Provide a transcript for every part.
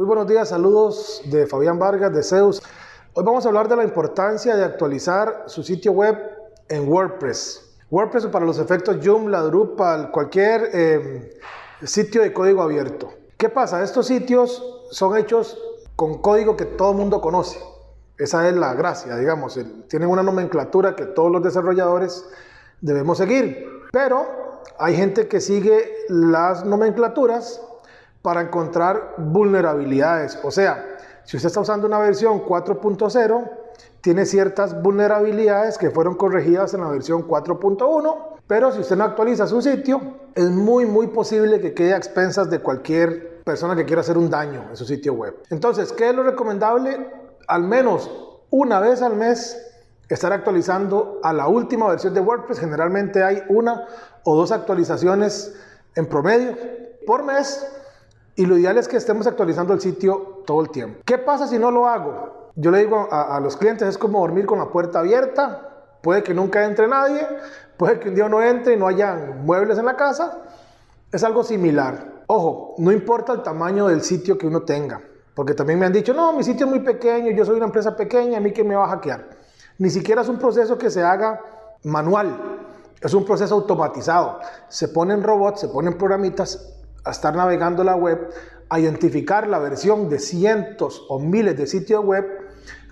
Muy buenos días, saludos de Fabián Vargas de Zeus. Hoy vamos a hablar de la importancia de actualizar su sitio web en WordPress. WordPress para los efectos Joomla, Drupal, cualquier eh, sitio de código abierto. ¿Qué pasa? Estos sitios son hechos con código que todo el mundo conoce. Esa es la gracia, digamos. Tienen una nomenclatura que todos los desarrolladores debemos seguir. Pero hay gente que sigue las nomenclaturas para encontrar vulnerabilidades. O sea, si usted está usando una versión 4.0, tiene ciertas vulnerabilidades que fueron corregidas en la versión 4.1, pero si usted no actualiza su sitio, es muy, muy posible que quede a expensas de cualquier persona que quiera hacer un daño en su sitio web. Entonces, ¿qué es lo recomendable? Al menos una vez al mes estar actualizando a la última versión de WordPress. Generalmente hay una o dos actualizaciones en promedio por mes y lo ideal es que estemos actualizando el sitio todo el tiempo. ¿Qué pasa si no lo hago? Yo le digo a, los clientes, es como dormir con la puerta abierta. Puede que nunca entre nadie, puede que un día no entre y no haya muebles en la casa. Es algo similar. Ojo, no importa el tamaño del sitio que uno tenga. Porque también me han dicho, no, mi sitio es muy pequeño, yo soy una empresa pequeña, a mí que me va a hackear. Ni siquiera es un proceso que se haga manual, es un proceso automatizado. Se ponen robots, se ponen programitas a estar navegando la web, a identificar la versión de cientos o miles de sitios web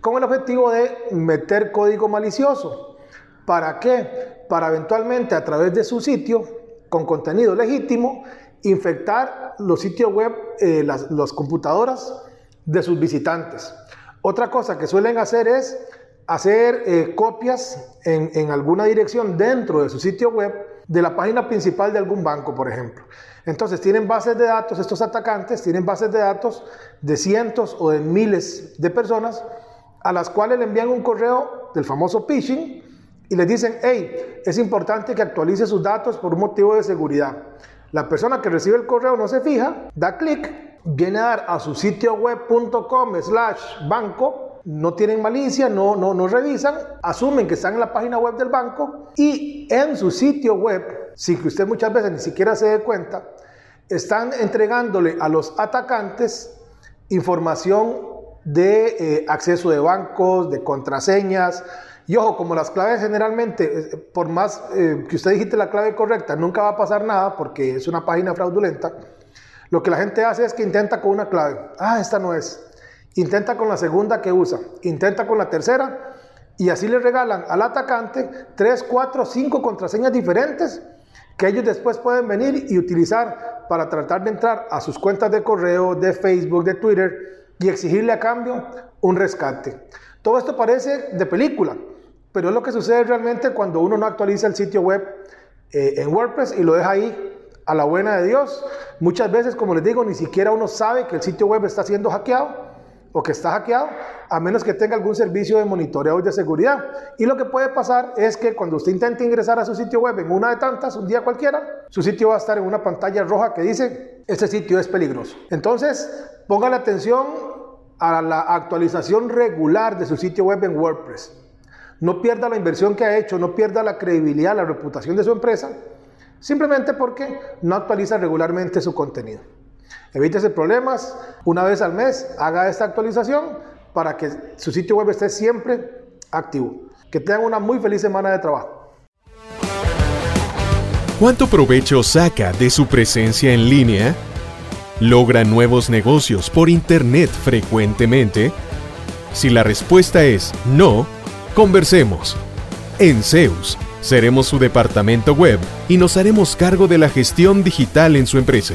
con el objetivo de meter código malicioso. ¿Para qué? Para eventualmente a través de su sitio, con contenido legítimo, infectar los sitios web, eh, las, computadoras de sus visitantes. Otra cosa que suelen hacer es hacer eh, copias en, en alguna dirección dentro de su sitio web de la página principal de algún banco, por ejemplo. Entonces tienen bases de datos, estos atacantes tienen bases de datos de cientos o de miles de personas a las cuales le envían un correo del famoso phishing y les dicen, hey, es importante que actualice sus datos por un motivo de seguridad. La persona que recibe el correo no se fija, da clic, viene a dar a su sitio web.com slash banco no tienen malicia, no, no, no revisan, asumen que están en la página web del banco y en su sitio web, sin que usted muchas veces ni siquiera se dé cuenta, están entregándole a los atacantes información de eh, acceso de bancos, de contraseñas. Y ojo, como las claves generalmente, eh, por más eh, que usted digite la clave correcta, nunca va a pasar nada porque es una página fraudulenta. Lo que la gente hace es que intenta con una clave. Ah, esta no es intenta con la segunda que usa, intenta con la tercera y así le regalan al atacante tres, cuatro, cinco contraseñas diferentes que ellos después pueden venir y utilizar para tratar de entrar a sus cuentas de correo, de Facebook, de Twitter y exigirle a cambio un rescate. Todo esto parece de película, pero es lo que sucede realmente cuando uno no actualiza el sitio web eh, en WordPress y lo deja ahí a la buena de Dios. Muchas veces, como les digo, ni siquiera uno sabe que el sitio web está siendo hackeado o que está hackeado, a menos que tenga algún servicio de monitoreo y de seguridad. Y lo que puede pasar es que cuando usted intente ingresar a su sitio web en una de tantas, un día cualquiera, su sitio va a estar en una pantalla roja que dice, este sitio es peligroso. Entonces, póngale atención a la actualización regular de su sitio web en WordPress. No pierda la inversión que ha hecho, no pierda la credibilidad, la reputación de su empresa, simplemente porque no actualiza regularmente su contenido. Evítese problemas. Una vez al mes haga esta actualización para que su sitio web esté siempre activo. Que tengan una muy feliz semana de trabajo. ¿Cuánto provecho saca de su presencia en línea? ¿Logra nuevos negocios por Internet frecuentemente? Si la respuesta es no, conversemos. En Zeus, seremos su departamento web y nos haremos cargo de la gestión digital en su empresa